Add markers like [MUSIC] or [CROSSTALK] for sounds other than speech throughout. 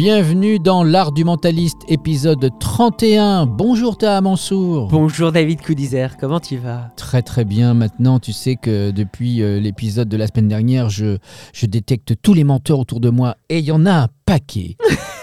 Bienvenue dans l'art du mentaliste, épisode 31. Bonjour Taha Mansour. Bonjour David Coudizer, comment tu vas? Très très bien. Maintenant, tu sais que depuis euh, l'épisode de la semaine dernière, je, je détecte tous les menteurs autour de moi et il y en a un paquet. [LAUGHS]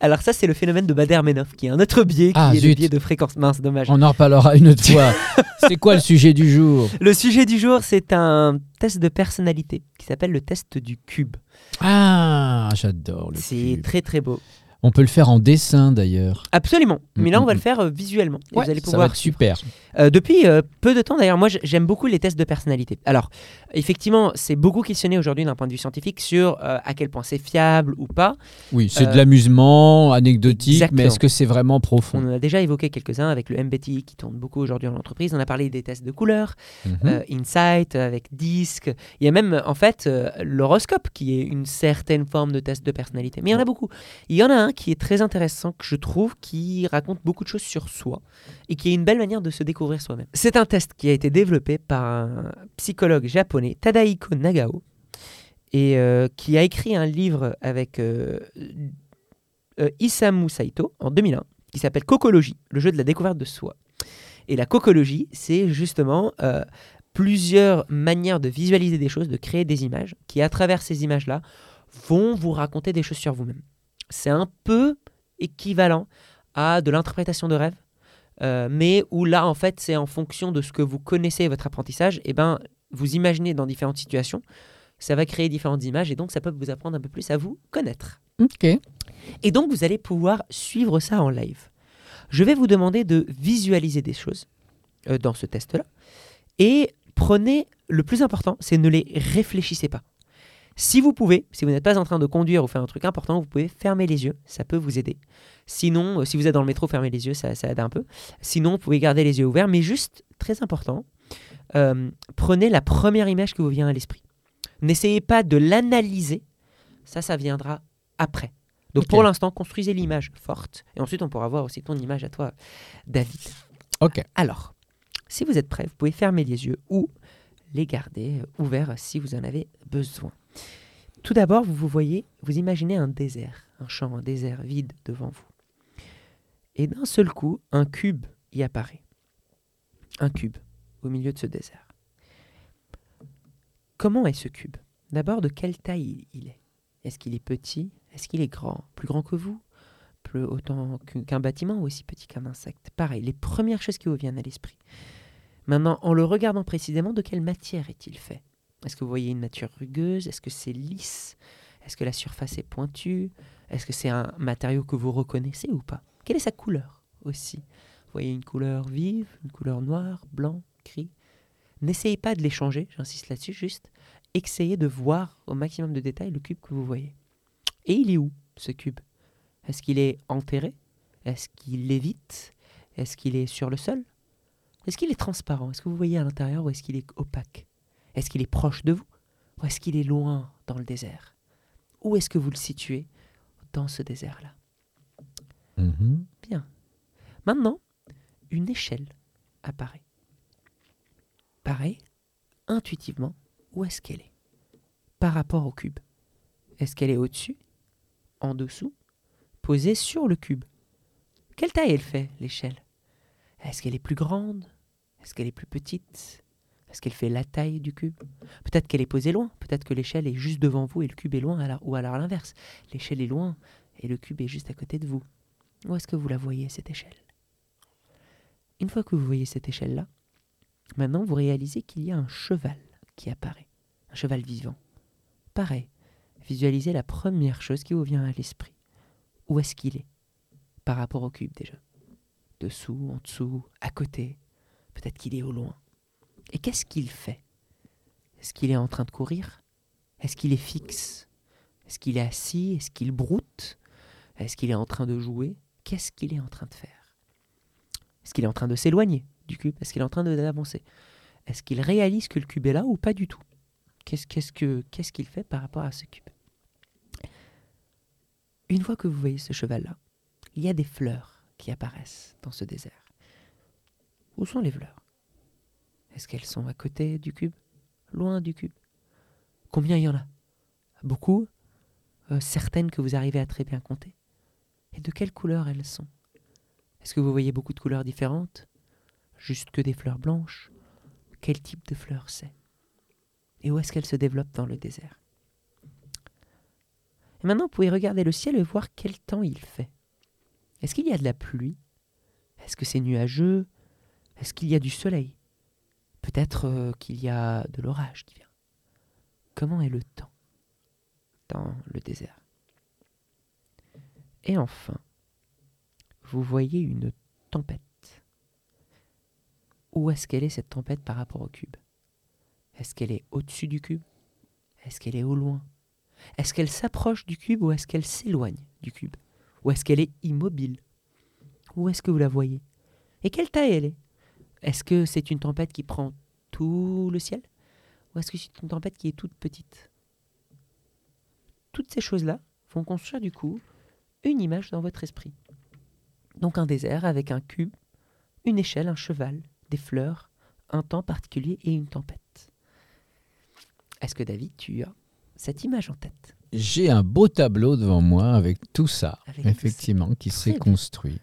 Alors ça c'est le phénomène de Bader-Meinhof qui est un autre biais qui Ah, est le biais de fréquence mince, dommage. On en reparlera une autre fois. [LAUGHS] C'est quoi le sujet du jour Le sujet du jour c'est un test de personnalité qui s'appelle le test du cube. Ah, j'adore le C'est très très beau. On peut le faire en dessin d'ailleurs. Absolument. Mais là Mm, on va mm, le faire euh, visuellement. Et vous allez ça va être super. Euh, depuis euh, peu de temps, d'ailleurs, moi j- j'aime beaucoup les tests de personnalité. Alors, effectivement, c'est beaucoup questionné aujourd'hui d'un point de vue scientifique sur euh, à quel point c'est fiable ou pas. Oui, c'est Euh, de l'amusement, anecdotique, exactement. mais est-ce que c'est vraiment On profond en a déjà évoqué quelques-uns avec le MBTI qui tourne beaucoup aujourd'hui dans l'entreprise. On a parlé des tests de couleurs, Mhm. euh, Insight avec Disc. Il y a même en fait euh, l'horoscope qui est une certaine forme de test de personnalité. Mais il y en a beaucoup. Il y en a un qui est très intéressant que je trouve qui raconte beaucoup de choses sur soi et qui est une belle manière de se découvrir soi-même. C'est un test qui a été développé par un psychologue japonais, Tadaiko Nagao, et euh, qui a écrit un livre avec euh, euh, Isamu Saito en 2001 qui s'appelle Cocologie, le jeu de la découverte de soi. Et la cocologie, c'est justement plusieurs manières de visualiser des choses, de créer des images, qui à travers ces images-là vont vous raconter des choses sur vous-même. C'est un peu équivalent à de l'interprétation de rêve, euh, mais où là, en fait, c'est en fonction de ce que vous connaissez et votre apprentissage, et ben, vous imaginez dans différentes situations, ça va créer différentes images, et donc ça peut vous apprendre un peu plus à vous connaître. Ok. Et donc, vous allez pouvoir suivre ça en live. Je vais vous demander de visualiser des choses euh, dans ce test-là. Et prenez, le plus important, c'est ne les réfléchissez pas. Si vous pouvez, si vous n'êtes pas en train de conduire ou faire un truc important, vous pouvez fermer les yeux, ça peut vous aider. Sinon, euh, si vous êtes dans le métro, fermez les yeux, ça, ça aide un peu. Sinon, vous pouvez garder les yeux ouverts, mais juste, très important, euh, prenez la première image qui vous vient à l'esprit. N'essayez pas de l'analyser, ça, ça viendra après. Donc pour l'instant, construisez l'image forte, et ensuite on pourra voir aussi ton image à toi, David. Ok. Alors, si vous êtes prêt, vous pouvez fermer les yeux ou les garder euh, ouverts si vous en avez besoin. Tout d'abord, vous vous voyez, vous imaginez un désert, un champ, un désert vide devant vous. Et d'un seul coup, un cube y apparaît. Un cube au milieu de ce désert. Comment est ce cube? D'abord, de quelle taille il est? Est-ce qu'il est petit? Est-ce qu'il est grand? Plus grand que vous? Plus autant qu'un qu'un bâtiment ou aussi petit qu'un insecte? Pareil, les premières choses qui vous viennent à l'esprit. Maintenant, en le regardant précisément, de quelle matière est-il fait? Est-ce que vous voyez une nature rugueuse? Est-ce que c'est lisse? Est-ce que la surface est pointue? Est-ce que c'est un matériau que vous reconnaissez ou pas? Quelle est sa couleur aussi? Vous voyez une couleur vive, une couleur noire, blanc, gris? N'essayez pas de les changer, j'insiste là-dessus, juste essayez de voir au maximum de détails le cube que vous voyez. Et il est où, ce cube? Est-ce qu'il est enterré? Est-ce qu'il lévite Est-ce qu'il est sur le sol? Est-ce qu'il est transparent? Est-ce que vous voyez à l'intérieur ou est-ce qu'il est opaque? Est-ce qu'il est proche de vous? Ou est-ce qu'il est loin dans le désert? Où est-ce que vous le situez dans ce désert-là? Mhm. Maintenant, une échelle apparaît. Pareil, intuitivement, où est-ce qu'elle est. Par rapport au cube. Est-ce qu'elle est au-dessus En dessous Posée sur le cube? Quelle taille elle fait, l'échelle? Est-ce qu'elle est plus grande Est-ce qu'elle est plus petite Est-ce qu'elle fait la taille du cube Peut-être qu'elle est posée loin. Peut-être que l'échelle est juste devant vous et le cube est loin, ou alors à l'inverse. L'échelle est loin et le cube est juste à côté de vous. Où est-ce que vous la voyez, cette échelle? Une fois que vous voyez cette échelle-là, maintenant vous réalisez qu'il y a un cheval qui apparaît, un cheval vivant. Pareil, visualisez la première chose qui vous vient à l'esprit. Où est-ce qu'il est? Par rapport au cube déjà. Dessous, en dessous, à côté. Peut-être qu'il est au loin. Et qu'est-ce qu'il fait? Est-ce qu'il est en train de courir? Est-ce qu'il est fixe? Est-ce qu'il est assis? Est-ce qu'il broute? Est-ce qu'il est en train de jouer? Qu'est-ce qu'il est en train de faire? Est-ce qu'il est en train de s'éloigner du cube? Est-ce qu'il est en train d'avancer? Est-ce qu'il réalise que le cube est là ou pas du tout? Qu'est-ce qu'est-ce que- qu'est-ce qu'il fait par rapport à ce cube? Une fois que vous voyez ce cheval-là, il y a des fleurs qui apparaissent dans ce désert. Où sont les fleurs? Est-ce qu'elles sont à côté du cube? Loin du cube? Combien il y en a? Beaucoup? Euh, certaines que vous arrivez à très bien compter? Et de quelle couleur elles sont? Est-ce que vous voyez beaucoup de couleurs différentes? Juste que des fleurs blanches? Quel type de fleurs c'est? Et où est-ce qu'elles se développent dans le désert? Et maintenant, vous pouvez regarder le ciel et voir quel temps il fait. Est-ce qu'il y a de la pluie? Est-ce que c'est nuageux? Est-ce qu'il y a du soleil? Peut-être euh, qu'il y a de l'orage qui vient. Comment est le temps dans le désert? Et enfin, vous voyez une tempête. Où est-ce qu'elle est cette tempête par rapport au cube? Est-ce qu'elle est au-dessus du cube? Est-ce qu'elle est au loin? Est-ce qu'elle s'approche du cube ou est-ce qu'elle s'éloigne du cube? Ou est-ce qu'elle est immobile? Où est-ce que vous la voyez? Et quelle taille elle est? Est-ce que c'est une tempête qui prend tout le ciel Ou est-ce que c'est une tempête qui est toute petite? Toutes ces choses-là vont construire du coup une image dans votre esprit. Donc un désert avec un cube, une échelle, un cheval, des fleurs, un temps particulier et une tempête. Est-ce que David, tu as cette image en tête? J'ai un beau tableau devant moi avec tout ça, Avec effectivement, qui s'est construit.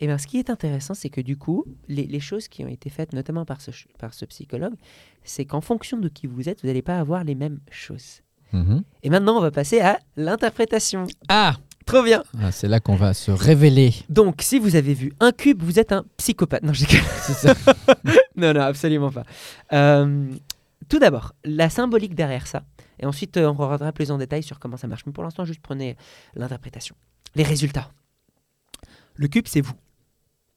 Eh bien, ce qui est intéressant, c'est que du coup, les, les choses qui ont été faites, notamment par ce, ch- par ce psychologue, c'est qu'en fonction de qui vous êtes, vous n'allez pas avoir les mêmes choses. Mhm. Et maintenant, on va passer à l'interprétation. Ah, Trop bien Ah, C'est là qu'on va se révéler. Donc, si vous avez vu un cube, vous êtes un psychopathe. Non. [LAUGHS] C'est ça. [LAUGHS] non, non, absolument pas. Euh, tout d'abord, la symbolique derrière ça. Et ensuite, euh, on reviendra plus en détail sur comment ça marche. Mais pour l'instant, juste prenez l'interprétation. Les résultats. Le cube, c'est vous.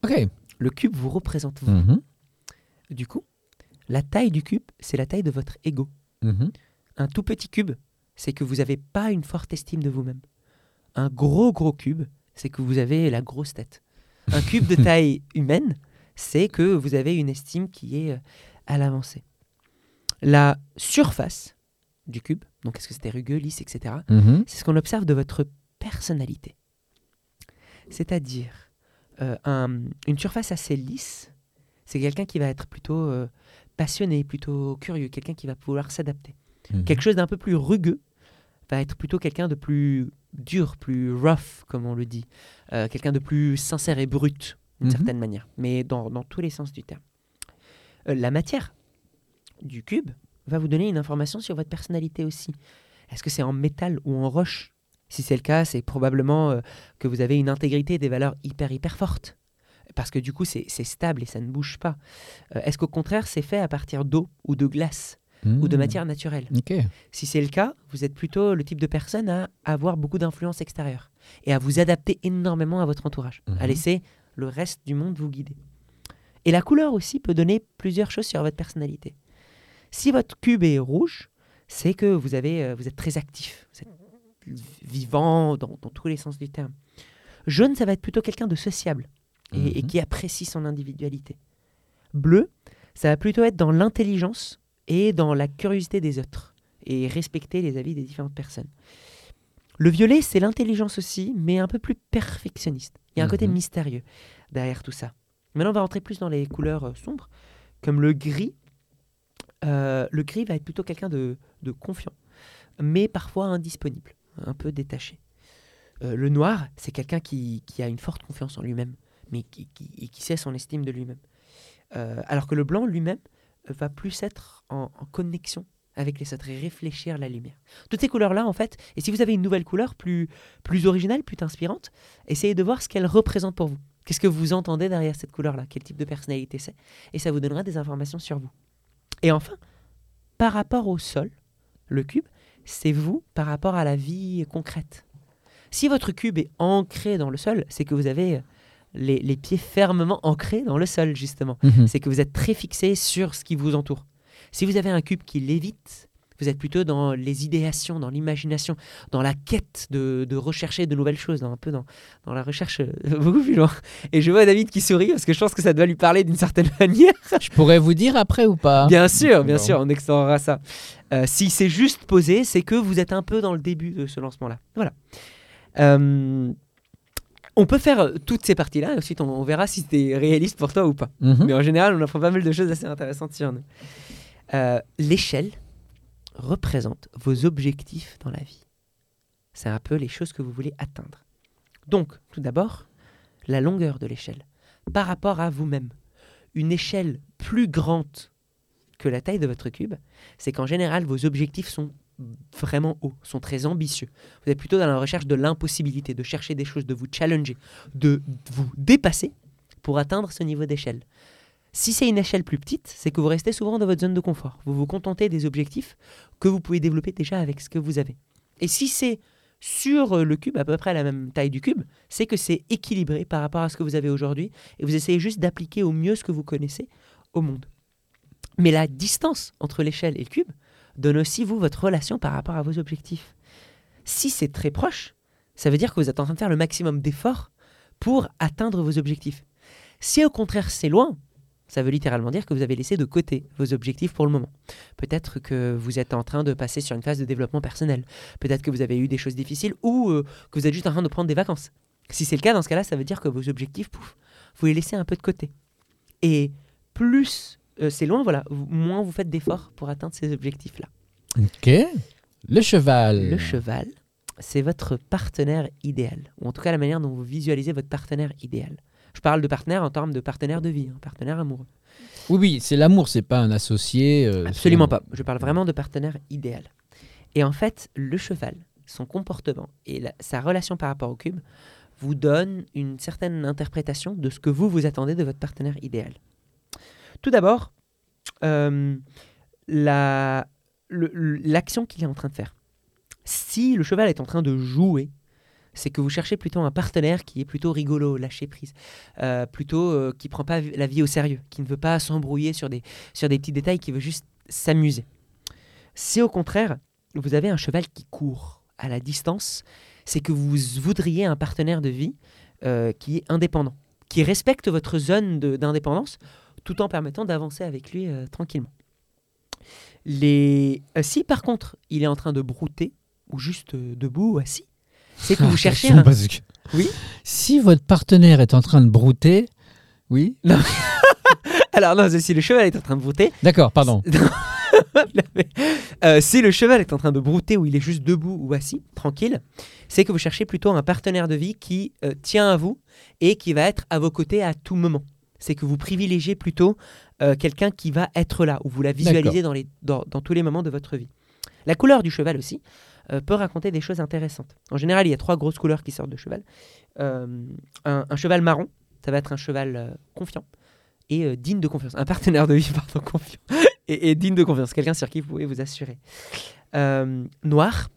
ok. Le cube vous représente vous. Mhm. Du coup, la taille du cube, c'est la taille de votre ego. Mhm. Un tout petit cube, c'est que vous n'avez pas une forte estime de vous-même. Un gros gros cube, c'est que vous avez la grosse tête. Un [LAUGHS] cube de taille humaine, c'est que vous avez une estime qui est euh, à l'avancée. La surface du cube, donc est-ce que c'était rugueux, lisse, etc., Mhm. c'est ce qu'on observe de votre personnalité. C'est-à-dire, euh, un- une surface assez lisse, c'est quelqu'un qui va être plutôt euh, passionné, plutôt curieux, quelqu'un qui va pouvoir s'adapter. Mhm. Quelque chose d'un peu plus rugueux va être plutôt quelqu'un de plus dur, plus rough, comme on le dit. Euh, quelqu'un de plus sincère et brut, d'une Mhm. certaine manière, mais dans, dans tous les sens du terme. La matière du cube va vous donner une information sur votre personnalité aussi. Est-ce que c'est en métal ou en roche? Si c'est le cas, c'est probablement euh, que vous avez une intégrité des valeurs hyper, hyper fortes. Parce que du coup, c'est stable et ça ne bouge pas. Euh, Est-ce qu'au contraire, c'est fait à partir d'eau ou de glace ou de Mhm. matière naturelle? Si c'est le cas, vous êtes plutôt le type de personne à avoir beaucoup d'influence extérieure et à vous adapter énormément à votre entourage, à Mhm. laisser le reste du monde vous guider. Et la couleur aussi peut donner plusieurs choses sur votre personnalité. Si votre cube est rouge, c'est que vous, avez, euh, vous êtes très actif, vous êtes vivant dans, dans tous les sens du terme. Jaune, ça va être plutôt quelqu'un de sociable et, et Mhm. qui apprécie son individualité. Bleu, ça va plutôt être dans l'intelligence et dans la curiosité des autres et respecter les avis des différentes personnes. Le violet, c'est l'intelligence aussi, mais un peu plus perfectionniste. Il y a un côté Mhm. mystérieux derrière tout ça. Maintenant, on va rentrer plus dans les couleurs euh, sombres, comme le gris. Euh, le gris va être plutôt quelqu'un de, confiant, mais parfois indisponible, un peu détaché. Euh, le noir, c'est quelqu'un qui, a une forte confiance en lui-même, mais qui, sait son estime de lui-même. Euh, alors que le blanc lui-même va plus être en, en connexion avec les autres et réfléchir la lumière. Toutes ces couleurs-là, en fait, et si vous avez une nouvelle couleur plus, plus originale, plus inspirante, essayez de voir ce qu'elle représente pour vous. Qu'est-ce que vous entendez derrière cette couleur-là? Quel type de personnalité c'est? Et ça vous donnera des informations sur vous. Et enfin, par rapport au sol, le cube, c'est vous par rapport à la vie concrète. Si votre cube est ancré dans le sol, c'est que vous avez les, les pieds fermement ancrés dans le sol, justement Mhm. c'est que vous êtes très fixé sur ce qui vous entoure. Si vous avez un cube qui lévite, vous êtes plutôt dans les idéations, dans l'imagination, dans la quête de, de rechercher de nouvelles choses, dans, un peu dans, dans la recherche euh, [LAUGHS] beaucoup plus loin. Et je vois David qui sourit parce que je pense que ça doit lui parler d'une certaine [LAUGHS] manière. Je pourrais vous dire après ou pas? Bien sûr, bien sûr, on explorera ça. Euh, si c'est juste posé, c'est que vous êtes un peu dans le début de ce lancement-là. Voilà. Euh, on peut faire toutes ces parties-là et ensuite on, on verra si c'est réaliste pour toi ou pas. Mhm. Mais en général, on apprend pas mal de choses assez intéressantes sur nous. Euh, L'échelle représente vos objectifs dans la vie. C'est un peu les choses que vous voulez atteindre. Donc, tout d'abord, la longueur de l'échelle par rapport à vous-même. Une échelle plus grande que la taille de votre cube, c'est qu'en général, vos objectifs sont vraiment hauts, sont très ambitieux. Vous êtes plutôt dans la recherche de l'impossibilité, de chercher des choses, de vous challenger, de vous dépasser pour atteindre ce niveau d'échelle. Si c'est une échelle plus petite, c'est que vous restez souvent dans votre zone de confort. Vous vous contentez des objectifs que vous pouvez développer déjà avec ce que vous avez. Et si c'est sur euh, le cube, à peu près à la même taille du cube, c'est que c'est équilibré par rapport à ce que vous avez aujourd'hui et vous essayez juste d'appliquer au mieux ce que vous connaissez au monde. Mais la distance entre l'échelle et le cube donne aussi, vous, votre relation par rapport à vos objectifs. Si c'est très proche, ça veut dire que vous êtes en train de faire le maximum d'efforts pour atteindre vos objectifs. Si au contraire c'est loin, ça veut littéralement dire que vous avez laissé de côté vos objectifs pour le moment. Peut-être que vous êtes en train de passer sur une phase de développement personnel. Peut-être que vous avez eu des choses difficiles ou euh, que vous êtes juste en train de prendre des vacances. Si c'est le cas, dans ce cas-là, ça veut dire que vos objectifs, pouf, vous les laissez un peu de côté. Et plus euh, c'est loin, voilà, moins vous faites d'efforts pour atteindre ces objectifs-là. Ok. Le cheval. Le cheval, c'est votre partenaire idéal, ou en tout cas la manière dont vous visualisez votre partenaire idéal. Je parle de partenaire en termes de partenaire de vie, un partenaire amoureux. Oui, oui, c'est l'amour, c'est pas un associé. euh, Absolument pas. Je parle vraiment de partenaire idéal. Et en fait, le cheval, son comportement et la- sa relation par rapport au cube vous donne une certaine interprétation de ce que vous vous attendez de votre partenaire idéal. Tout d'abord, euh, la- l'action qu'il est en train de faire. Si le cheval est en train de jouer, c'est que vous cherchez plutôt un partenaire qui est plutôt rigolo, lâcher prise, euh, plutôt euh, qui prend pas la vie au sérieux, qui ne veut pas s'embrouiller sur des, sur des petits détails, qui veut juste s'amuser. Si au contraire, vous avez un cheval qui court à la distance, c'est que vous voudriez un partenaire de vie euh, qui est indépendant, qui respecte votre zone d'indépendance, tout en permettant d'avancer avec lui euh, tranquillement. Les... si par contre il est en train de brouter, ou juste debout ou assis, c'est que vous cherchez un... parce que- Oui Si votre partenaire est en train de brouter, oui. [LAUGHS] Alors non, si le cheval est en train de brouter, D'accord, pardon. [LAUGHS] Euh, si le cheval est en train de brouter ou il est juste debout ou assis, tranquille, c'est que vous cherchez plutôt un partenaire de vie qui euh, tient à vous et qui va être à vos côtés à tout moment. C'est que vous privilégiez plutôt euh, quelqu'un qui va être là, ou vous la visualisez dans, les, dans, dans tous les moments de votre vie. La couleur du cheval aussi euh, peut raconter des choses intéressantes. En général, il y a trois grosses couleurs qui sortent de cheval. Euh, un, cheval marron, ça va être un cheval euh, confiant et digne de confiance. Un partenaire de vie, [LAUGHS] pardon, confiant [LAUGHS] et, digne de confiance. Quelqu'un sur qui vous pouvez vous assurer. Noir,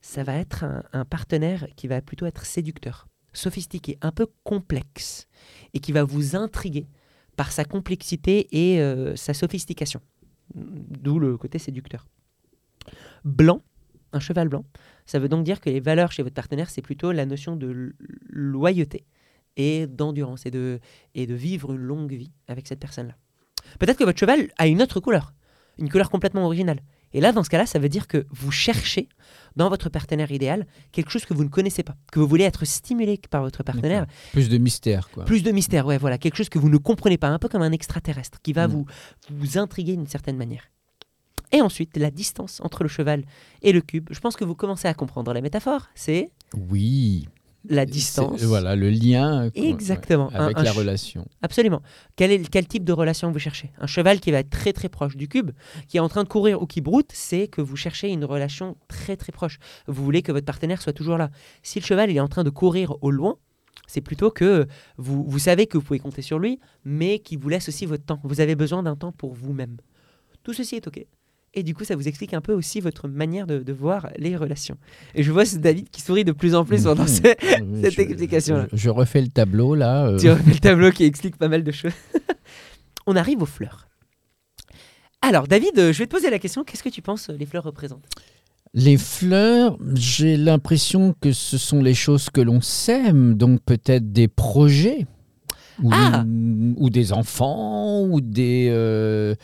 ça va être un, partenaire qui va plutôt être séducteur, sophistiqué, un peu complexe et qui va vous intriguer par sa complexité et sa sophistication. D'où le côté séducteur. Blanc, un cheval blanc, ça veut donc dire que les valeurs chez votre partenaire, c'est plutôt la notion de loyauté et d'endurance et de, et de vivre une longue vie avec cette personne-là. Peut-être que votre cheval a une autre couleur, une couleur complètement originale. Et là, dans ce cas-là, ça veut dire que vous cherchez dans votre partenaire idéal quelque chose que vous ne connaissez pas, que vous voulez être stimulé par votre partenaire, Plus de mystère, quoi. plus de mystère, ouais, voilà, quelque chose que vous ne comprenez pas, un peu comme un extraterrestre qui va Mm. vous, vous intriguer d'une certaine manière. Et ensuite, la distance entre le cheval et le cube. Je pense que vous commencez à comprendre la métaphore. C'est Oui. la distance. Voilà, le lien. Exactement. ouais, avec un la relation. Absolument. Quel, est, quel type de relation vous cherchez? Un cheval qui va être très très proche du cube, qui est en train de courir ou qui broute, c'est que vous cherchez une relation très très proche. Vous voulez que votre partenaire soit toujours là. Si le cheval il est en train de courir au loin, c'est plutôt que vous, vous savez que vous pouvez compter sur lui, mais qu'il vous laisse aussi votre temps. Vous avez besoin d'un temps pour vous-même. Tout ceci est OK. Et du coup, ça vous explique un peu aussi votre manière de, de voir les relations. Et je vois ce David qui sourit de plus en plus pendant Mhm. Oui, [LAUGHS] cette je- explication-là. Je, je refais le tableau, là. euh, Tu refais le tableau qui explique pas mal de choses. [LAUGHS] On arrive aux fleurs. Alors, David, euh, je vais te poser la question. Qu'est-ce que tu penses euh, les fleurs représentent? Les fleurs, j'ai l'impression que ce sont les choses que l'on sème, donc peut-être des projets, ou, Ah ou des enfants, ou des, euh,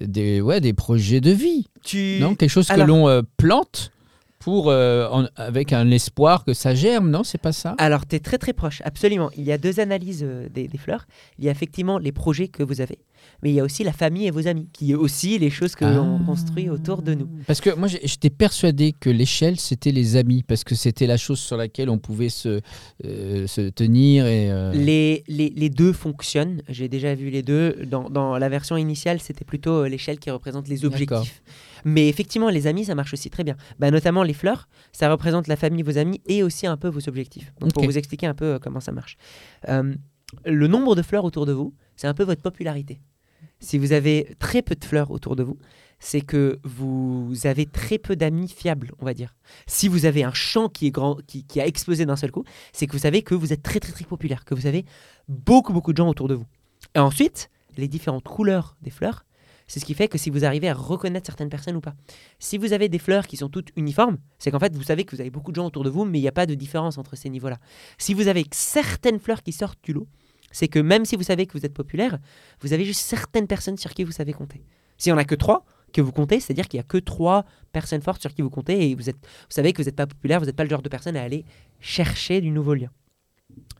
des, ouais, des projets de vie. tu... Non, quelque chose que l'on euh, plante pour, euh, en- avec un espoir que ça germe, non C'est pas ça? Alors, tu es très très proche, absolument. Il y a deux analyses euh, des, des fleurs. Il y a effectivement les projets que vous avez. Mais il y a aussi la famille et vos amis, qui est aussi les choses que l'on Ah. construit autour de nous. Parce que moi, j'étais persuadé que l'échelle, c'était les amis, parce que c'était la chose sur laquelle on pouvait se, euh, se tenir. Et, euh, Les, les, les deux fonctionnent, j'ai déjà vu les deux. Dans, dans la version initiale, c'était plutôt euh, l'échelle qui représente les objectifs. Mais effectivement, les amis, ça marche aussi très bien. Bah, notamment les fleurs, ça représente la famille, vos amis et aussi un peu vos objectifs. Donc pour vous expliquer un peu comment ça marche. Euh, le nombre de fleurs autour de vous, c'est un peu votre popularité. Si vous avez très peu de fleurs autour de vous, c'est que vous avez très peu d'amis fiables, on va dire. Si vous avez un champ qui est grand, qui, a explosé d'un seul coup, c'est que vous savez que vous êtes très très très populaire, que vous avez beaucoup beaucoup de gens autour de vous. Et ensuite, les différentes couleurs des fleurs, c'est ce qui fait que si vous arrivez à reconnaître certaines personnes ou pas. Si vous avez des fleurs qui sont toutes uniformes, c'est qu'en fait vous savez que vous avez beaucoup de gens autour de vous, mais il n'y a pas de différence entre ces niveaux-là. Si vous avez certaines fleurs qui sortent du lot, c'est que même si vous savez que vous êtes populaire, vous avez juste certaines personnes sur qui vous savez compter. S'il n'y en a que trois que vous comptez, c'est-à-dire qu'il n'y a que trois personnes fortes sur qui vous comptez et vous, êtes, vous savez que vous n'êtes pas populaire, vous n'êtes pas le genre de personne à aller chercher du nouveau lien.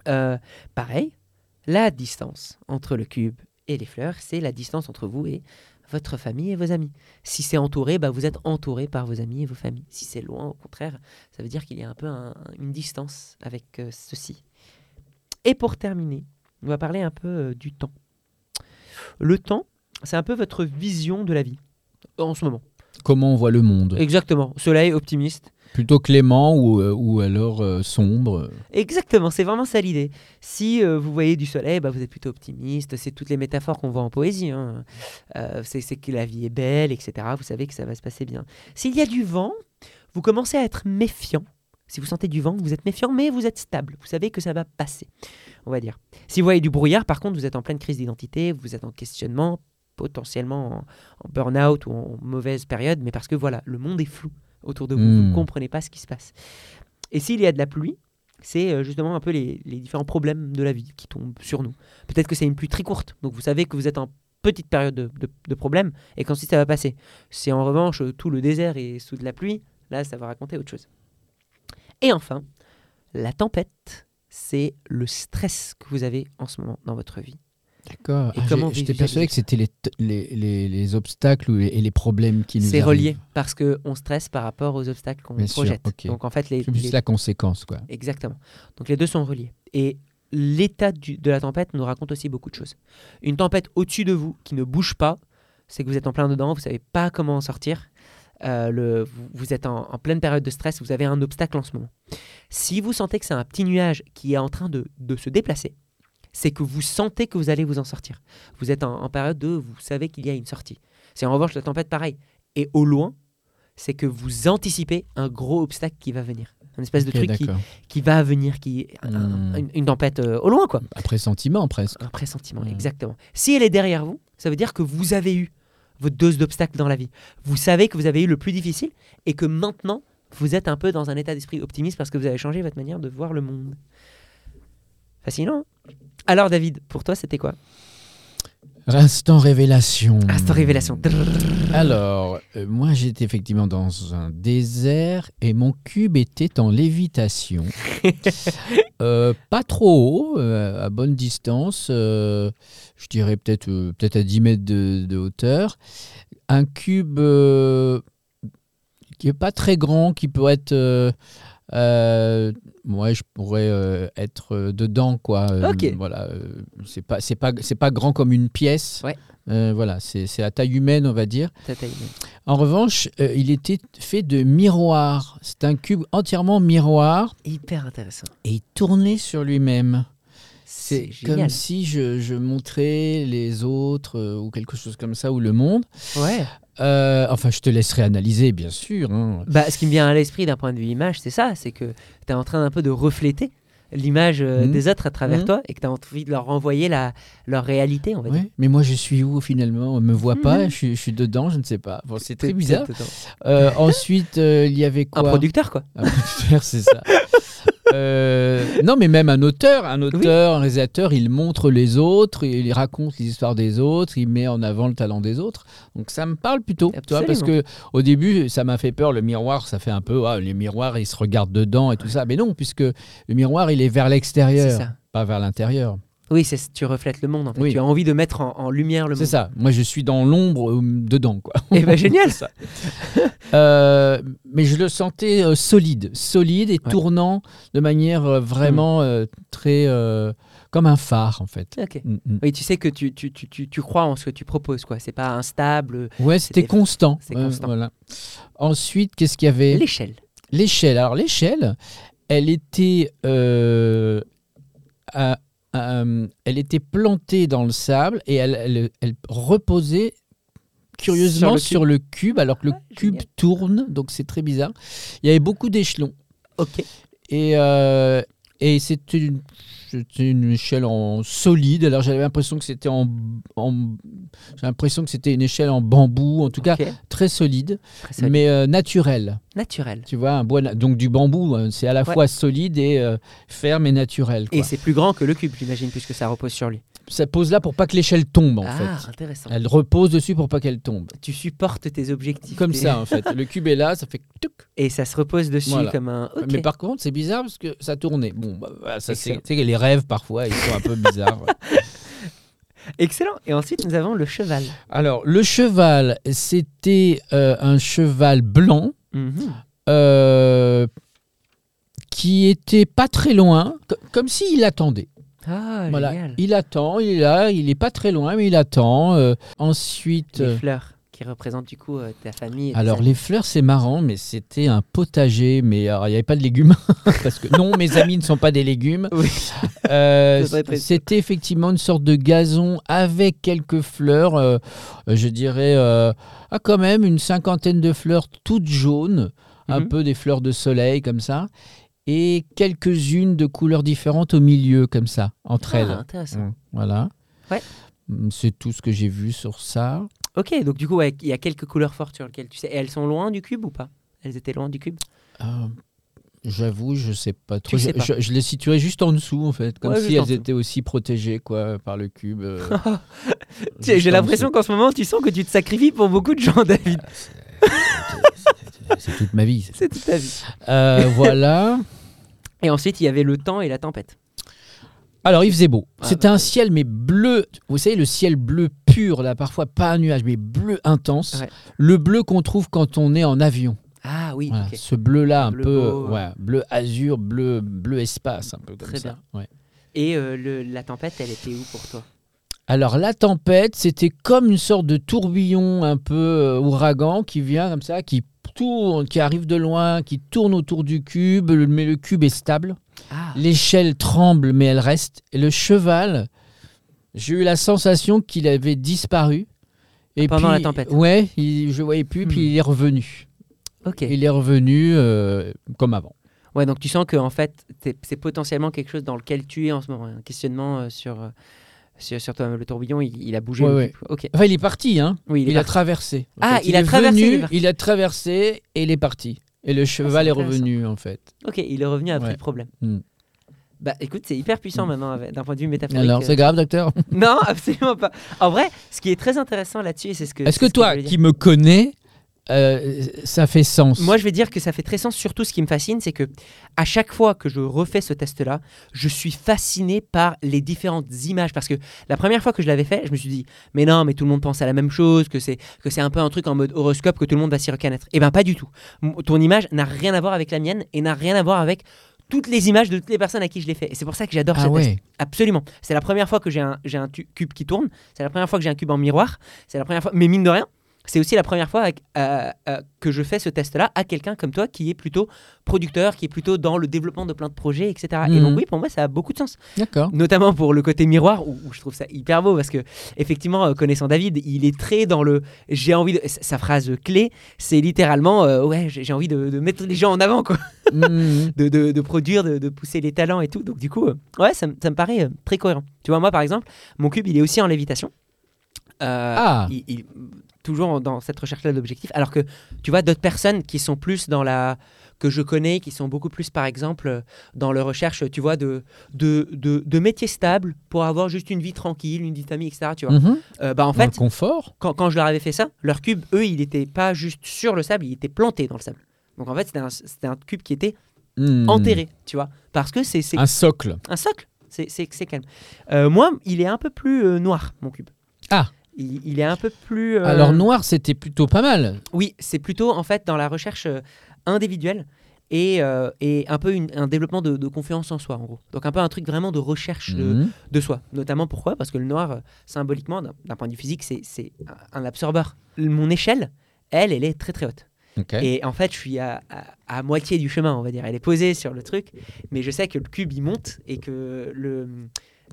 Euh, pareil, la distance entre le cube et les fleurs, c'est la distance entre vous et votre famille et vos amis. Si c'est entouré, bah vous êtes entouré par vos amis et vos familles. Si c'est loin, au contraire, ça veut dire qu'il y a un peu un- une distance avec euh, ceci. Et pour terminer, on va parler un peu euh, du temps. Le temps, c'est un peu votre vision de la vie en ce moment. Comment on voit le monde Exactement. Soleil optimiste. Plutôt clément ou, euh, ou alors euh, sombre Exactement, c'est vraiment ça l'idée. Si euh, vous voyez du soleil, bah, vous êtes plutôt optimiste. C'est toutes les métaphores qu'on voit en poésie. hein. Euh, c'est c'est que la vie est belle, etc. Vous savez que ça va se passer bien. S'il y a du vent, vous commencez à être méfiant. Si vous sentez du vent, vous êtes méfiant, mais vous êtes stable. Vous savez que ça va passer, on va dire. Si vous voyez du brouillard, par contre, vous êtes en pleine crise d'identité, vous êtes en questionnement, potentiellement en, en burn-out ou en mauvaise période, mais parce que voilà, le monde est flou autour de vous. Vous Hmm. ne comprenez pas ce qui se passe. Et s'il y a de la pluie, c'est euh, justement un peu les, les différents problèmes de la vie qui tombent sur nous. Peut-être que c'est une pluie très courte, donc vous savez que vous êtes en petite période de, de, de problème et qu'ensuite ça va passer. Si en revanche euh, tout le désert est sous de la pluie, là ça va raconter autre chose. Et enfin, la tempête, c'est le stress que vous avez en ce moment dans votre vie. D'accord. Et Ah, J'étais persuadé que c'était les, les, les, les obstacles ou et les problèmes qui nous C'est relié parce qu'on stresse par rapport aux obstacles qu'on Bien sûr, projette. ok. Donc en fait, les, C'est juste la conséquence, quoi. Exactement. Donc les deux sont reliés. Et l'état de la tempête nous raconte aussi beaucoup de choses. Une tempête au-dessus de vous qui ne bouge pas, c'est que vous êtes en plein dedans, vous savez pas comment en sortir. Euh, le, vous, êtes en, en pleine période de stress, vous avez un obstacle en ce moment. Si vous sentez que c'est un petit nuage qui est en train de, de se déplacer, c'est que vous sentez que vous allez vous en sortir. Vous êtes en, en période de, vous savez qu'il y a une sortie. C'est en revanche la tempête pareil. Et au loin, c'est que vous anticipez un gros obstacle qui va venir. Un espèce de truc qui, va venir, qui un- Hmm. une, une tempête euh, au loin, quoi. Après sentiment, presque. Un pressentiment, Hmm. exactement. Si elle est derrière vous, ça veut dire que vous avez eu votre dose d'obstacles dans la vie. Vous savez que vous avez eu le plus difficile et que maintenant, vous êtes un peu dans un état d'esprit optimiste parce que vous avez changé votre manière de voir le monde. Fascinant. hein? Alors, David, pour toi, c'était quoi? Instant révélation. Instant révélation. Alors, euh, moi j'étais effectivement dans un désert et mon cube était en lévitation. [LAUGHS] Euh, pas trop haut, euh, à bonne distance, je dirais peut-être peut-être à 10 mètres de, de hauteur. Un cube qui est pas très grand, qui peut être... euh, ouais, je pourrais euh, être euh, dedans, quoi. Euh, Ok. Voilà, c'est pas, c'est pas, c'est pas grand comme une pièce. Ouais. Voilà, c'est à taille humaine, on va dire. Tata Ine. En revanche, il était fait de miroirs. C'est un cube entièrement miroir Hyper intéressant. et il tournait sur lui-même. C'est comme si je, je montrais les autres ou quelque chose comme ça, ou le monde. Ouais. Euh, enfin, je te laisserai analyser, bien sûr. hein. Bah, ce qui me vient à l'esprit d'un point de vue image, c'est ça, c'est que tu es en train un peu de refléter l'image euh, Mhm. des autres à travers Mhm. toi et que tu as envie de leur renvoyer la, leur réalité, on va dire. Mais moi, je suis où finalement? On me voit pas, Mhm. je, suis- je suis dedans, je ne sais pas. Bon, c'est très bizarre. Euh, ensuite, il y avait Un quoi? producteur, quoi. Un producteur, c'est ça. [LAUGHS] Euh, non, mais même un auteur, un auteur, un réalisateur, il montre les autres, il raconte les histoires des autres, il met en avant le talent des autres. Donc ça me parle plutôt, tu vois, parce que au début, ça m'a fait peur. Le miroir, ça fait un peu, ah, les miroirs, ils se regardent dedans et tout ça. Mais non, puisque le miroir, il est vers l'extérieur, pas vers l'intérieur. Oui, c'est tu reflètes le monde. En fait. Oui. Tu as envie de mettre en, en lumière le C'est monde. ça. Moi, je suis dans l'ombre euh, dedans, quoi. Et ben génial. [LAUGHS] ça. Euh, mais je le sentais euh, solide, solide et Ouais. tournant de manière vraiment euh, très comme un phare en fait. Ok. Mm, mm. Oui, tu sais que tu, tu, tu, tu, tu crois en ce que tu proposes, quoi. C'est pas instable. Ouais, c'était constant. c'est constant. voilà. Ensuite, qu'est-ce qu'il y avait L'échelle. L'échelle. Alors l'échelle, elle était, à- à- elle était plantée dans le sable et elle, elle- elle reposait curieusement Sur sur le le cube. alors que le Ah, cube génial. tourne, donc c'est très bizarre. Il y avait beaucoup d'échelons Ok. et, euh, et c'était une, c'était une échelle en solide. Alors j'avais l'impression que c'était en, en- j'ai l'impression que c'était une échelle en bambou, en tout cas très solide, Très solide. mais euh, naturelle. Naturel. Tu vois, un bois, donc du bambou, euh, c'est à la Ouais. fois solide et euh, ferme et naturel. quoi. Et c'est plus grand que le cube, j'imagine, puisque ça repose sur lui. Ça pose là pour pas que l'échelle tombe en ah, fait. intéressant. Elle repose dessus pour pas qu'elle tombe. Tu supportes tes objectifs. Comme ça en fait. [LAUGHS] Le cube est là, ça fait. Et ça se repose dessus Voilà. comme un. Ok. Mais par contre, c'est bizarre parce que ça tournait. Bon, bah, ça c'est sais que les rêves parfois, ils sont un peu bizarres. [LAUGHS] Excellent. Et ensuite, nous avons le cheval. Alors, le cheval, c'était euh, un cheval blanc Mhm. euh, qui était pas très loin, co- comme s'il attendait. Ah, Voilà, génial. il attend, il est là, il est pas très loin, mais il attend. Euh, ensuite, Les fleurs qui représentent du coup euh, ta famille. alors les fleurs, c'est marrant, mais c'était un potager, mais alors, il n'y avait pas de légumes [LAUGHS] parce que non, mes amis ne sont pas des légumes. Oui. Euh, [LAUGHS] c'était effectivement une sorte de gazon avec quelques fleurs, euh, je dirais, ah, quand même une cinquantaine de fleurs toutes jaunes, un Mhm. peu des fleurs de soleil comme ça, et quelques-unes de couleurs différentes au milieu comme ça, entre Ah, elles. intéressant. Voilà. Ouais. C'est tout ce que j'ai vu sur ça. Ok, donc du coup, ouais, il y a quelques couleurs fortes sur lesquelles tu sais. Et elles sont loin du cube ou pas? Elles étaient loin du cube? Euh, J'avoue, je sais pas trop. Tu sais je, pas. je- je les situerais juste en dessous, en fait, comme Ouais, si elles étaient aussi protégées quoi, par le cube. euh, [LAUGHS] J'ai l'impression qu'en ce moment, tu sens que tu te sacrifies pour beaucoup de gens, David. C'est toute ma vie. C'est toute ta vie. Euh, voilà. [LAUGHS] Et ensuite, il y avait le temps et la tempête. Alors, il faisait beau. Ah, C'était bah, un ciel, mais bleu. Vous savez, le ciel bleu pur, là, parfois pas un nuage, mais bleu intense. Ouais. Le bleu qu'on trouve quand on est en avion. Ah oui, Voilà. Ce bleu-là, un Bleu peu, beau. ouais, bleu azur, bleu, bleu espace, un peu comme Très ça. Ouais. Et euh, le- la tempête, elle était où pour toi? Alors la tempête, c'était comme une sorte de tourbillon un peu euh, ouragan qui vient comme ça, qui tourne, qui arrive de loin, qui tourne autour du cube, mais le cube est stable. Ah, L'échelle tremble, mais elle reste. Et le cheval, j'ai eu la sensation qu'il avait disparu. Et Pendant puis, la tempête. Ouais, il, je voyais plus, Hmm. puis il est revenu. ok. Il est revenu euh, comme avant. Ouais, donc tu sens que en fait, c'est potentiellement quelque chose dans lequel tu es en ce moment. Un questionnement euh, sur, euh, sur, sur toi-même. Le tourbillon, il, il a bougé. Ouais, ouais. Enfin, il est parti, hein. Oui, il a traversé. En Ah, fait, il a est traversé, venu, il a traversé et il est parti. Et le cheval est revenu, en fait. Ok, il est revenu après Ouais. le problème. Hmm. Bah écoute, c'est hyper puissant Hmm. maintenant d'un point de vue métaphorique. Alors, euh. c'est grave, docteur [LAUGHS] Non, absolument pas. En vrai, ce qui est très intéressant là-dessus, c'est ce que. Est-ce que ce toi, qui me connais, euh, ça fait sens? Moi, je vais dire que ça fait très sens. Surtout, ce qui me fascine, c'est que à chaque fois que je refais ce test-là, je suis fasciné par les différentes images. Parce que la première fois que je l'avais fait, je me suis dit, mais non, mais tout le monde pense à la même chose, que c'est que c'est un peu un truc en mode horoscope, que tout le monde va s'y reconnaître. Eh ben, pas du tout. M- Ton image n'a rien à voir avec la mienne et n'a rien à voir avec toutes les images de toutes les personnes à qui je l'ai fait. Et c'est pour ça que j'adore ce Ah ouais. Absolument. C'est la première fois que j'ai un, j'ai un tu- cube qui tourne. C'est la première fois que j'ai un cube en miroir. C'est la première fois. Mais mine de rien, c'est aussi la première fois euh, euh, que je fais ce test-là à quelqu'un comme toi qui est plutôt producteur, qui est plutôt dans le développement de plein de projets, etc. Et Mhm. donc oui, pour moi, ça a beaucoup de sens. D'accord. Notamment pour le côté miroir, où, où je trouve ça hyper beau, parce que effectivement, euh, connaissant David, il est très dans le j'ai envie de... Sa phrase clé, c'est littéralement ouais, j'ai envie de, de mettre les gens en avant, quoi. Mhm. [LAUGHS] de, de- de produire, de, de pousser les talents et tout. Donc du coup, ouais, ça, me- ça me paraît très cohérent. Tu vois, moi par exemple, mon cube, il est aussi en lévitation. Euh, Ah. il- il- toujours dans cette recherche-là d'objectifs. Alors que tu vois, d'autres personnes qui sont plus dans la que je connais, qui sont beaucoup plus, par exemple, dans leur recherche, tu vois, de, de, de, de métiers stables pour avoir juste une vie tranquille, une vie de famille, etc. Tu vois. Euh, bah, en Dans le fait, confort. quand, quand je leur avais fait ça, leur cube, eux, il n'était pas juste sur le sable, il était planté dans le sable. Donc en fait, c'était un, cube qui était Mhm. enterré, tu vois. Parce que c'est Un socle. un socle. c'est calme. Euh, moi, il est un peu plus euh, noir, mon cube. Ah. Il, il est un peu plus. euh, Alors noir, c'était plutôt pas mal. Oui, c'est plutôt en fait dans la recherche euh, individuelle et, euh, et un peu une- un développement de, de confiance en soi, en gros. Donc un peu un truc vraiment de recherche de, Mhm. de soi. Notamment pourquoi? Parce que le noir, symboliquement, d'un point de vue physique, c'est- un absorbeur. Mon échelle, elle, elle est très très haute. Et en fait, je suis à, à- à moitié du chemin, on va dire. Elle est posée sur le truc, mais je sais que le cube, il monte et que le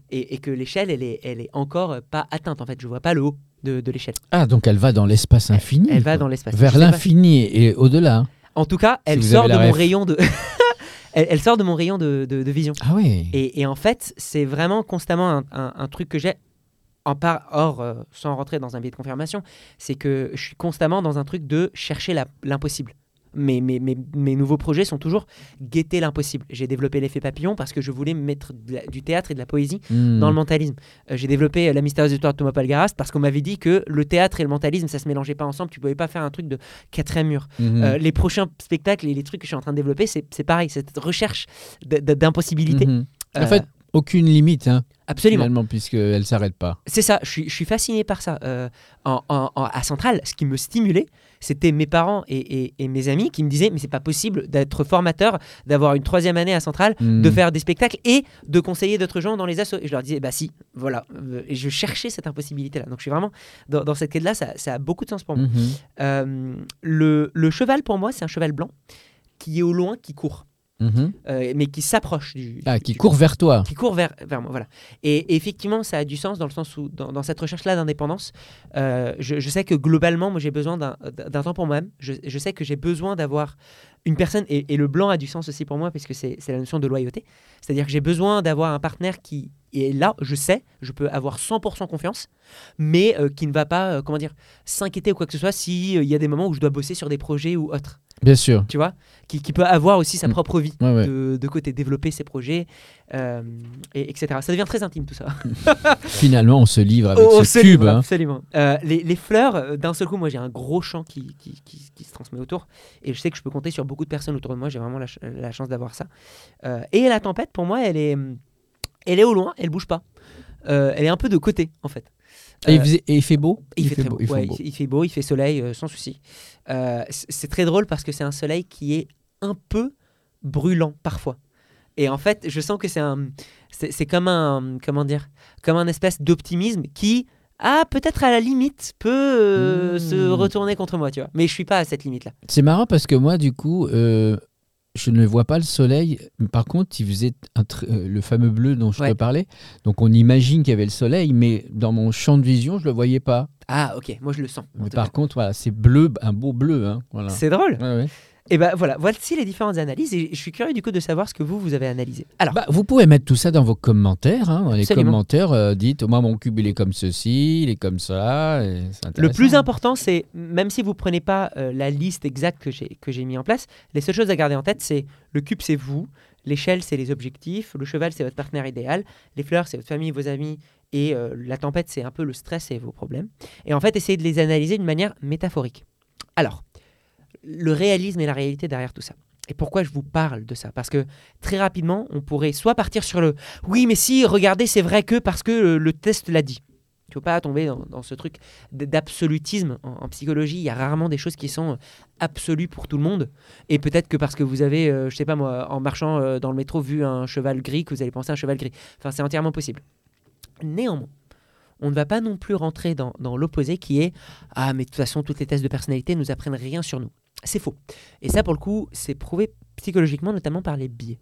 et, et que l'échelle, elle est, elle est encore pas atteinte. En fait, je vois pas le haut de, de l'échelle. Ah, donc elle va dans l'espace infini. Elle va dans l'espace. Vers l'infini et au-delà. En tout cas, elle sort de mon rayon de. [LAUGHS] elle, elle sort de mon rayon de, de- de vision. Ah oui. Et, et en fait, c'est vraiment constamment un, un- un truc que j'ai. En part, hors, euh, sans rentrer dans un biais de confirmation, c'est que je suis constamment dans un truc de chercher l'impossible. Mes, mes, mes, mes nouveaux projets sont toujours guetter l'impossible. J'ai développé l'effet papillon parce que je voulais mettre la- du théâtre et de la poésie Hmm. dans le mentalisme. Euh, j'ai développé euh, la mystérieuse histoire de Thomas Palgarast parce qu'on m'avait dit que le théâtre et le mentalisme, ça se mélangeait pas ensemble. Tu pouvais pas faire un truc de quatrième mur. Mhm. Euh, les prochains spectacles et les trucs que je suis en train de développer, c'est pareil, cette recherche d'impossibilité. Mhm. En fait, aucune limite, hein, absolument. finalement, puisqu'elle ne s'arrête pas. C'est ça, je suis, je suis fasciné par ça. Euh, en, en- en- à Centrale, ce qui me stimulait, c'était mes parents et, et- et mes amis qui me disaient Mais c'est pas possible d'être formateur, d'avoir une troisième année à Centrale, Hmm. de faire des spectacles et de conseiller d'autres gens dans les assos. Et je leur disais Bah si, voilà. Euh, Et je cherchais cette impossibilité-là. Donc je suis vraiment dans, dans cette quête-là, ça, ça a beaucoup de sens pour moi. Mhm. Euh, le, le cheval, pour moi, c'est un cheval blanc qui est au loin, qui court, Mhm. euh, mais qui s'approche du. Ah, du- qui du- court vers toi. qui court vers, vers moi. Voilà. Et, et effectivement, ça a du sens dans le sens où, dans, dans cette recherche-là d'indépendance, euh, je, je sais que globalement, moi, j'ai besoin d'un temps pour moi-même. Je, je sais que j'ai besoin d'avoir une personne, et, et le blanc a du sens aussi pour moi, parce que c'est la notion de loyauté. C'est-à-dire que j'ai besoin d'avoir un partenaire qui est là, je sais, je peux avoir 100% confiance, mais euh, qui ne va pas, comment dire, s'inquiéter ou quoi que ce soit s'il y a des moments où je dois bosser sur des projets ou autres. Bien sûr. Tu vois qui, qui peut avoir aussi sa Mm. propre vie Ouais, ouais. de, de côté, développer ses projets, euh, et, etc. Ça devient très intime tout ça. [LAUGHS] Finalement, on se livre avec Oh, ce cube. hein. Absolument. Euh, les, les fleurs, euh, d'un seul coup, moi j'ai un gros champ qui, qui, qui- se transmet autour, et je sais que je peux compter sur beaucoup de personnes autour de moi. J'ai vraiment la, ch- la chance d'avoir ça. Euh, et la tempête, pour moi, elle est, elle est au loin, elle bouge pas. Elle est un peu de côté, en fait. Et, il Euh, faisait- et il fait beau il, fait, très beau. il fait Ouais, beau. il fait- il fait beau, il fait soleil, euh, sans souci. Euh, c'est très drôle parce que c'est un soleil qui est un peu brûlant parfois. Et en fait, je sens que c'est un, c'est c'est comme un, comment dire, comme un espèce d'optimisme qui, ah, peut-être à la limite, peut euh, Mmh. se retourner contre moi, tu vois. Mais je suis pas à cette limite-là. C'est marrant parce que moi, du coup, euh, je ne vois pas le soleil. Par contre, il faisait un euh, le fameux bleu dont je Ouais. te parlais. Donc, on imagine qu'il y avait le soleil, mais dans mon champ de vision, je le voyais pas. Ah, ok, moi je le sens. en Mais par contre, voilà, c'est bleu, un beau bleu. Hein, voilà. C'est drôle. Ouais, ouais. Et ben voilà, voici les différentes analyses. Et je suis curieux du coup de savoir ce que vous vous avez analysé. Alors, Bah, vous pouvez mettre tout ça dans vos commentaires. hein. Dans les Absolument. commentaires, euh, dites moi, mon cube, il est comme ceci, il est comme ça. et c'est Le plus important, c'est, même si vous prenez pas euh, la liste exacte que j'ai, que j'ai mis en place, les seules choses à garder en tête, c'est le cube, c'est vous, l'échelle, c'est les objectifs, le cheval, c'est votre partenaire idéal, les fleurs, c'est votre famille, vos amis, et euh, la tempête, c'est un peu le stress et vos problèmes. Et en fait, essayez de les analyser d'une manière métaphorique. Alors, le réalisme et la réalité derrière tout ça. Et pourquoi je vous parle de ça? Parce que très rapidement, on pourrait soit partir sur le oui, mais si, regardez, c'est vrai que parce que le, test l'a dit. Tu ne faut pas tomber dans, ce truc d'absolutisme. En, psychologie, il y a rarement des choses qui sont euh, absolues pour tout le monde. Et peut-être que parce que vous avez, euh, je sais pas moi, en marchant euh, dans le métro, vu un cheval gris, que vous allez penser à un cheval gris. Enfin, c'est entièrement possible. Néanmoins, on ne va pas non plus rentrer dans, l'opposé qui est Ah, mais de toute façon, toutes les tests de personnalité nous apprennent rien sur nous. C'est faux. Et ça, pour le coup, c'est prouvé psychologiquement, notamment par les biais.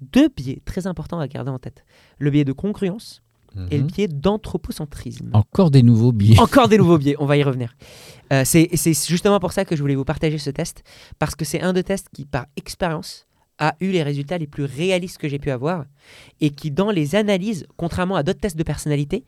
Deux biais très importants à garder en tête le biais de congruence et le Mhm. biais d'anthropocentrisme. Encore des nouveaux billets. [LAUGHS] Encore des nouveaux biais, on va y revenir. Euh, c'est c'est justement pour ça que je voulais vous partager ce test, parce que c'est un de tests qui, par expérience, a eu les résultats les plus réalistes que j'ai pu avoir, et qui, dans les analyses, contrairement à d'autres tests de personnalité,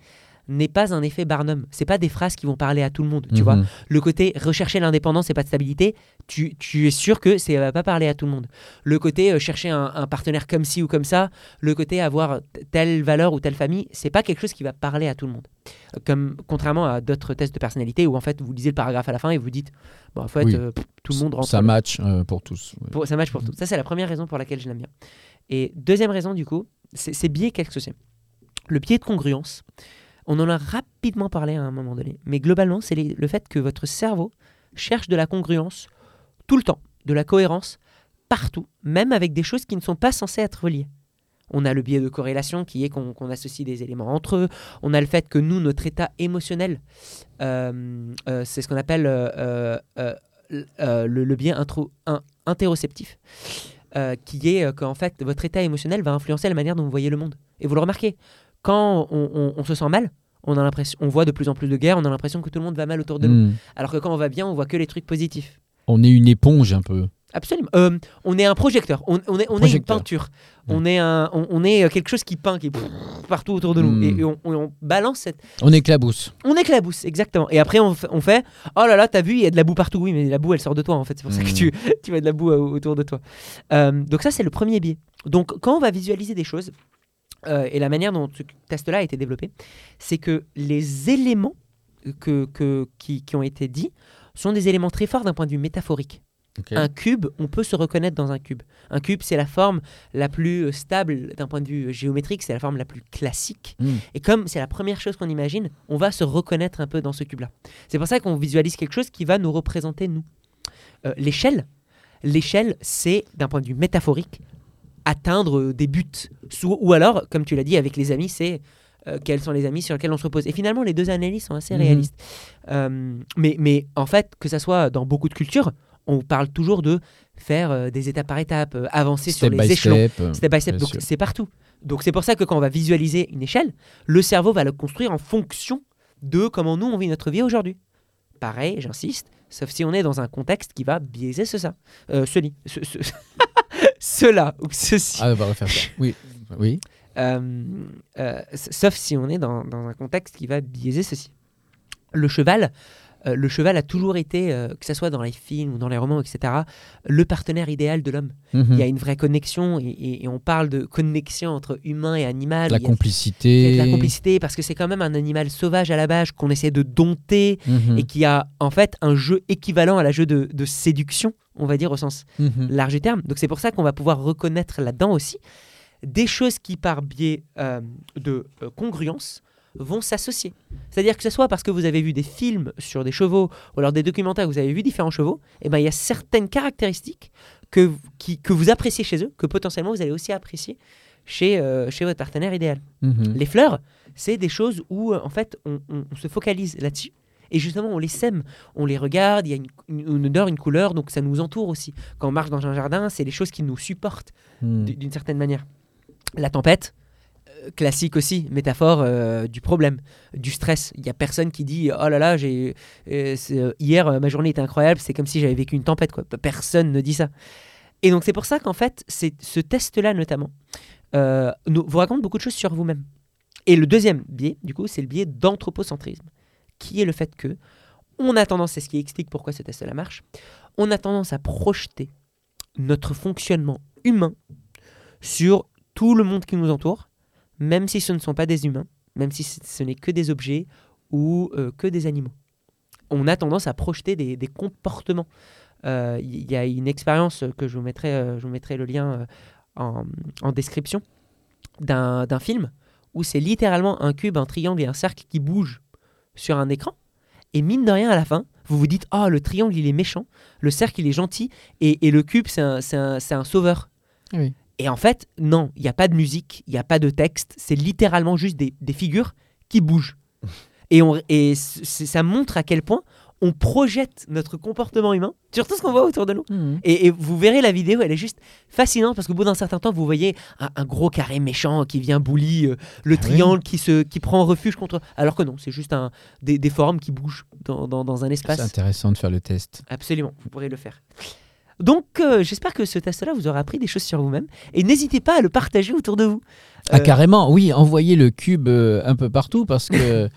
n'est pas un effet Barnum. C'est pas des phrases qui vont parler à tout le monde, tu vois. Mhm. Le côté rechercher l'indépendance et pas de stabilité, tu, tu es sûr que ça va pas parler à tout le monde. Le côté euh, chercher un, un partenaire comme ci ou comme ça, le côté avoir telle valeur ou telle famille, c'est pas quelque chose qui va parler à tout le monde. Comme contrairement à d'autres tests de personnalité où en fait vous lisez le paragraphe à la fin et vous dites bon en fait Oui. euh, pff, tout le monde rentre. Ça match euh, pour tous. Pour- ça match pour tout. Ça c'est la première raison pour laquelle je l'aime bien. Et deuxième raison du coup, ces, ces biais, qu'est-ce que c'est Le biais de congruence, on en a rapidement parlé à un moment donné, mais globalement, c'est le fait que votre cerveau cherche de la congruence tout le temps, de la cohérence partout, même avec des choses qui ne sont pas censées être liées. On a le biais de corrélation qui est qu'on associe des éléments entre eux. On a le fait que nous, notre état émotionnel, euh, euh, c'est ce qu'on appelle euh, le, biais intro, in- interoceptif, qui est qu'en fait, votre état émotionnel va influencer la manière dont vous voyez le monde. Et vous le remarquez, quand on, on- on se sent mal, on, a l'impression, on voit de plus en plus de guerres, on a l'impression que tout le monde va mal autour de nous. Hmm. Alors que quand on va bien, on voit que les trucs positifs. On est une éponge un peu. Absolument. Euh, on est un projecteur, on, on est, on est une peinture, on, est un, on, on est euh, quelque chose qui peint, qui est partout autour de nous. Mm. Et, et on, balance cette. On éclabousse. On éclabousse, exactement. Et après, on, fait- Oh là là, t'as vu, il y a de la boue partout. Oui, mais la boue, elle sort de toi, en fait. C'est pour ça que Mm. tu, tu vois de la boue euh, autour de toi. Euh, donc, ça, c'est le premier biais. Donc, quand on va visualiser des choses, euh, et la manière dont ce test-là a été développé, c'est que les éléments que, que- qui, qui ont été dits sont des éléments très forts d'un point de vue métaphorique. Un cube, on peut se reconnaître dans un cube. Un cube, c'est la forme la plus euh, stable d'un point de vue euh, géométrique, c'est la forme la plus classique. Hmm. Et comme c'est la première chose qu'on imagine, on va se reconnaître un peu dans ce cube-là. C'est pour ça qu'on visualise quelque chose qui va nous représenter nous. Euh, l'échelle, l'échelle, c'est d'un point de vue métaphorique atteindre euh, des buts. Ou alors, comme tu l'as dit avec les amis, c'est euh, quels sont les amis sur lesquels on se repose. Et finalement, les deux analyses sont assez Mhm. réalistes. Euh, mais, mais en fait, que ça soit dans beaucoup de cultures, on parle toujours de faire euh, des étapes par étapes, euh, avancer sur les by échelons. step. Step by step, donc c'est partout. Donc c'est pour ça que quand on va visualiser une échelle, le cerveau va le construire en fonction de comment nous on vit notre vie aujourd'hui. Pareil, j'insiste, sauf si on est dans un contexte qui va biaiser ce ça, ce, ce- [LAUGHS] cela ou ceci. Ah, on va refaire ça. Oui. Oui. Euh, euh, sauf si on est dans, dans un contexte qui va biaiser ceci. Le cheval, euh, le cheval a toujours été, euh, que ce soit dans les films ou dans les romans, etc., le partenaire idéal de l'homme. Mhm. Il y a une vraie connexion et, et- et on parle de connexion entre humain et animal. La il y a complicité. de la complicité parce que c'est quand même un animal sauvage à la base qu'on essaie de dompter Mhm. et qui a en fait un jeu équivalent à la jeu de, de séduction, on va dire au sens Mhm. large du terme. Donc c'est pour ça qu'on va pouvoir reconnaître là-dedans aussi des choses qui par biais euh, de congruence vont s'associer. C'est-à-dire que ce soit parce que vous avez vu des films sur des chevaux ou alors des documentaires où vous avez vu différents chevaux, et ben il y a certaines caractéristiques que, qui- que vous appréciez chez eux, que potentiellement vous allez aussi apprécier chez, euh, chez votre partenaire idéal. Mhm. Les fleurs, c'est des choses où euh, en fait on, on- on se focalise là-dessus. Et justement, on les sème, on les regarde, il y a une, une- une odeur, une couleur, donc ça nous entoure aussi. Quand on marche dans un jardin, c'est les choses qui nous supportent d- d'une certaine manière. La tempête, classique aussi, métaphore euh, du problème, du stress. Il y a personne qui dit oh là là, j'ai euh, euh, hier ma journée était incroyable, c'est comme si j'avais vécu une tempête quoi. Personne ne dit ça. Et donc c'est pour ça qu'en fait, c'est ce test-là notamment nous, vous raconte beaucoup de choses sur vous-même. Et le deuxième biais, du coup, c'est le biais d'anthropocentrisme, qui est le fait que on a tendance, c'est ce qui explique pourquoi ce test-là marche, on a tendance à projeter notre fonctionnement humain sur tout le monde qui nous entoure, même si ce ne sont pas des humains, même si ce n'est que des objets ou euh, que des animaux. On a tendance à projeter des, comportements. Euh, Il y a une expérience que je vous mettrai, euh, je vous mettrai le lien euh, en, description d'un film où c'est littéralement un cube, un triangle et un cercle qui bougent sur un écran. Et mine de rien, à la fin, vous vous dites Ah, le triangle, il est méchant, le cercle, il est gentil, et, le cube, c'est un, un sauveur. Oui. Et en fait, non, il n'y a pas de musique, il n'y a pas de texte, c'est littéralement juste des, des figures qui bougent. Et, on, ça montre à quel point on projette notre comportement humain sur tout ce qu'on voit autour de nous. Mhm. Et, et vous verrez la vidéo, elle est juste fascinante parce qu'au bout d'un certain temps, vous voyez un, un gros carré méchant qui vient bully euh, le Ah oui. triangle qui, se, qui prend refuge contre. Alors que non, c'est juste un, des, des formes qui bougent dans, dans- dans un C'est espace. intéressant de faire le test. Absolument, vous pourrez le faire. Donc, euh, j'espère que ce test-là vous aura appris des choses sur vous-même. Et n'hésitez pas à le partager autour de vous. Ah, Euh, carrément, oui, envoyer le cube euh, un peu partout parce que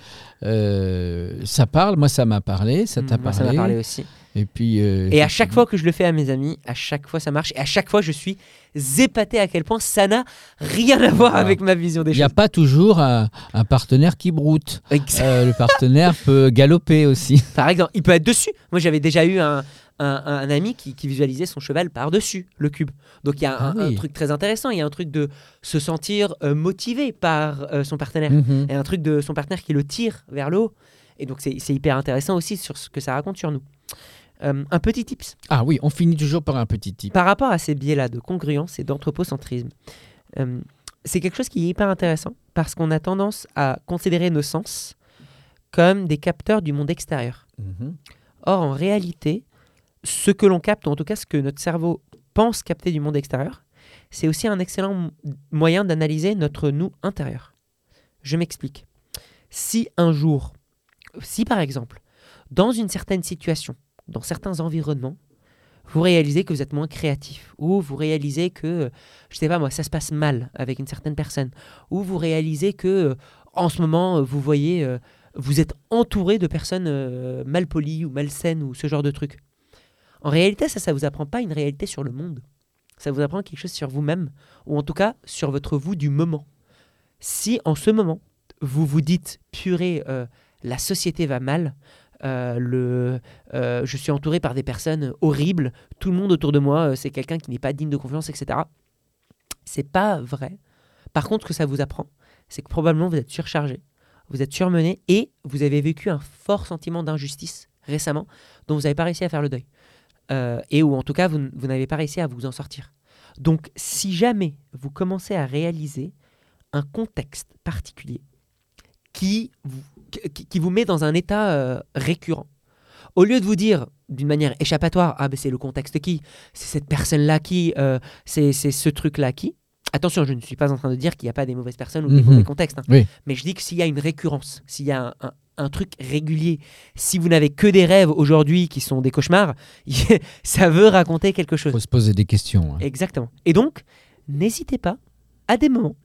[LAUGHS] ça parle, moi ça m'a parlé, ça t'a parlé. ça m'a parlé aussi. Et puis. Et à chaque fois que je le fais à mes amis, à chaque fois ça marche. Et à chaque fois, je suis épaté à quel point ça n'a rien à voir avec ma vision des Il n'y a choses. pas toujours un, un partenaire qui broute. Le partenaire [LAUGHS] peut galoper aussi. Par exemple, il peut être dessus. Moi, j'avais déjà eu un, un, un ami qui, qui visualisait son cheval par-dessus le cube. Donc il y a Ah un, truc très intéressant, il y a un truc de se sentir euh, motivé par euh, son partenaire, Mhm. et un truc de son partenaire qui le tire vers le haut. Et donc c'est c'est hyper intéressant aussi sur ce que ça raconte sur nous. Euh, un petit tips Ah oui, on finit toujours par un petit tip. par rapport à ces biais-là de congruence et d'anthropocentrisme. c'est quelque chose qui est hyper intéressant parce qu'on a tendance à considérer nos sens comme des capteurs du monde extérieur. Mhm. Or, en réalité, ce que l'on capte, ou en tout cas ce que notre cerveau pense capter du monde extérieur, c'est aussi un excellent moyen d'analyser notre nous intérieur. Je m'explique. Si un jour, si par exemple, dans une certaine situation, dans certains environnements, vous réalisez que vous êtes moins créatif, ou vous réalisez que, je sais pas moi, ça se passe mal avec une certaine personne, ou vous réalisez que, en ce moment, vous voyez, euh, vous êtes entouré de personnes euh, malpolies ou malsaines ou ce genre de trucs. En réalité, ça, ça vous apprend pas une réalité sur le monde. Ça vous apprend quelque chose sur vous-même, ou en tout cas sur votre vous du moment. Si en ce moment, vous vous dites, purée, euh, la société va mal, euh, le, euh, je suis entouré par des personnes horribles, tout le monde autour de moi, c'est quelqu'un qui n'est pas digne de confiance, etc. C'est pas vrai. Par contre, ce que ça vous apprend, c'est que probablement vous êtes surchargé, vous êtes surmené et vous avez vécu un fort sentiment d'injustice récemment dont vous n'avez pas réussi à faire le deuil. Euh, et où en tout cas vous, vous n'avez pas réussi à vous en sortir. Donc si jamais vous commencez à réaliser un contexte particulier qui vous, qui, qui vous met dans un état euh, récurrent, au lieu de vous dire d'une manière échappatoire, ah ben c'est le contexte qui, c'est cette personne-là qui, euh, c'est ce truc-là qui. Attention, je ne suis pas en train de dire qu'il n'y a pas des mauvaises personnes ou des Mhm. mauvais contextes. hein. Oui. Mais je dis que s'il y a une récurrence, s'il y a un, un- un truc régulier, si vous n'avez que des rêves aujourd'hui qui sont des cauchemars, [LAUGHS] ça veut raconter quelque chose. faut se poser des questions. hein. Exactement. Et donc, n'hésitez pas, à des moments,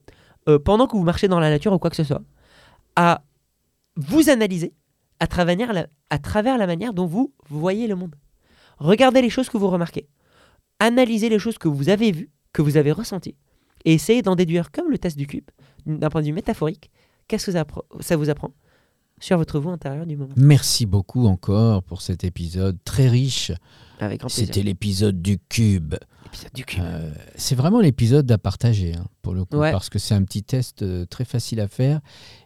euh, pendant que vous marchez dans la nature ou quoi que ce soit, à vous analyser à travers la, à travers la manière dont vous voyez le monde. Regardez les choses que vous remarquez. Analysez les choses que vous avez vues, que vous avez ressenties. Et essayez d'en déduire, comme le test du cube, d'un point de vue métaphorique, qu'est-ce que ça vous apprend? Sur votre vous intérieur du moment. Merci beaucoup encore pour cet épisode très riche. Avec grand plaisir. C'était l'épisode du cube. l'épisode du cube. Euh, c'est vraiment l'épisode à partager, hein, pour le coup, Ouais. parce que c'est un petit test euh, très facile à faire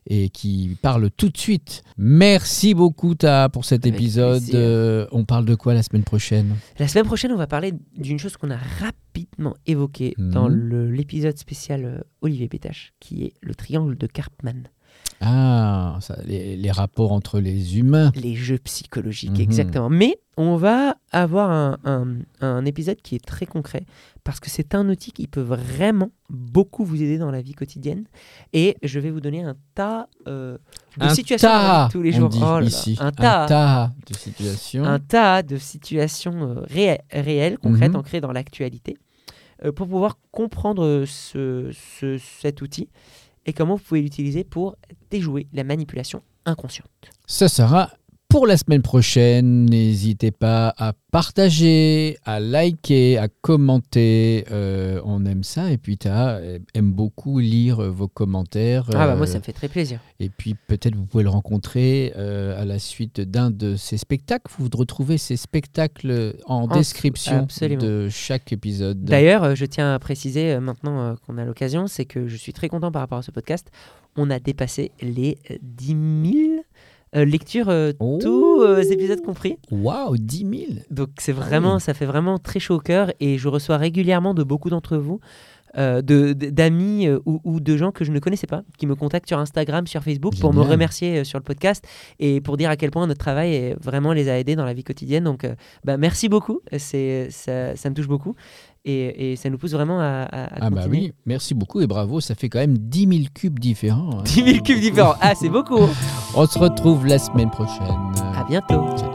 et qui parle tout de suite. Merci beaucoup, Ta, pour cet Avec épisode. Euh, on parle de quoi la semaine prochaine? La semaine prochaine, on va parler d'une chose qu'on a rapidement évoquée Mhm. dans le- l'épisode spécial euh, Olivier Pétache, qui est le triangle de Karpman. Ah, ça, les, les rapports entre les humains. Les jeux psychologiques, Mhm. exactement. Mais on va avoir un, un- un épisode qui est très concret, parce que c'est un outil qui peut vraiment beaucoup vous aider dans la vie quotidienne. Et je vais vous donner un tas euh, de un situations tas, tous les on jours. dit Oh là ici. Un tas. de situations. un tas de situations euh, ré- réelles, concrètes, Mhm. ancrées dans l'actualité, euh, pour pouvoir comprendre ce, ce- cet outil et comment vous pouvez l'utiliser pour déjouer la manipulation inconsciente. Ça sera pour la semaine prochaine. N'hésitez pas à partager, à liker, à commenter. Euh, on aime ça. Et puis, Ta aime beaucoup lire euh, vos commentaires. Ah bah moi Euh, ça me fait très plaisir. Et puis, peut-être vous pouvez le rencontrer euh, à la suite d'un de ses spectacles. Vous retrouvez ces spectacles en description absolument. de chaque épisode. D'ailleurs, euh, je tiens à préciser euh, maintenant euh, qu'on a l'occasion, c'est que je suis très content par rapport à ce podcast. On a dépassé les euh, 10 000 euh, lectures, euh, Oh. tous euh, épisodes compris. Waouh, 10 000 Donc c'est vraiment, oui. ça fait vraiment très chaud au cœur et je reçois régulièrement de beaucoup d'entre vous, euh, de- d'amis ou, ou de gens que je ne connaissais pas, qui me contactent sur Instagram, sur Facebook pour me remercier sur le podcast et pour dire à quel point notre travail euh, vraiment les a aidés dans la vie quotidienne. Donc bah, merci beaucoup, c'est ça, ça me touche beaucoup et, et ça nous pousse vraiment à, à, Ah bah continuer. oui, merci beaucoup et bravo. Ça fait quand même 10 000 cubes différents. hein. 10 000 cubes différents, ah c'est beaucoup. On se retrouve la semaine prochaine. À bientôt. Ciao,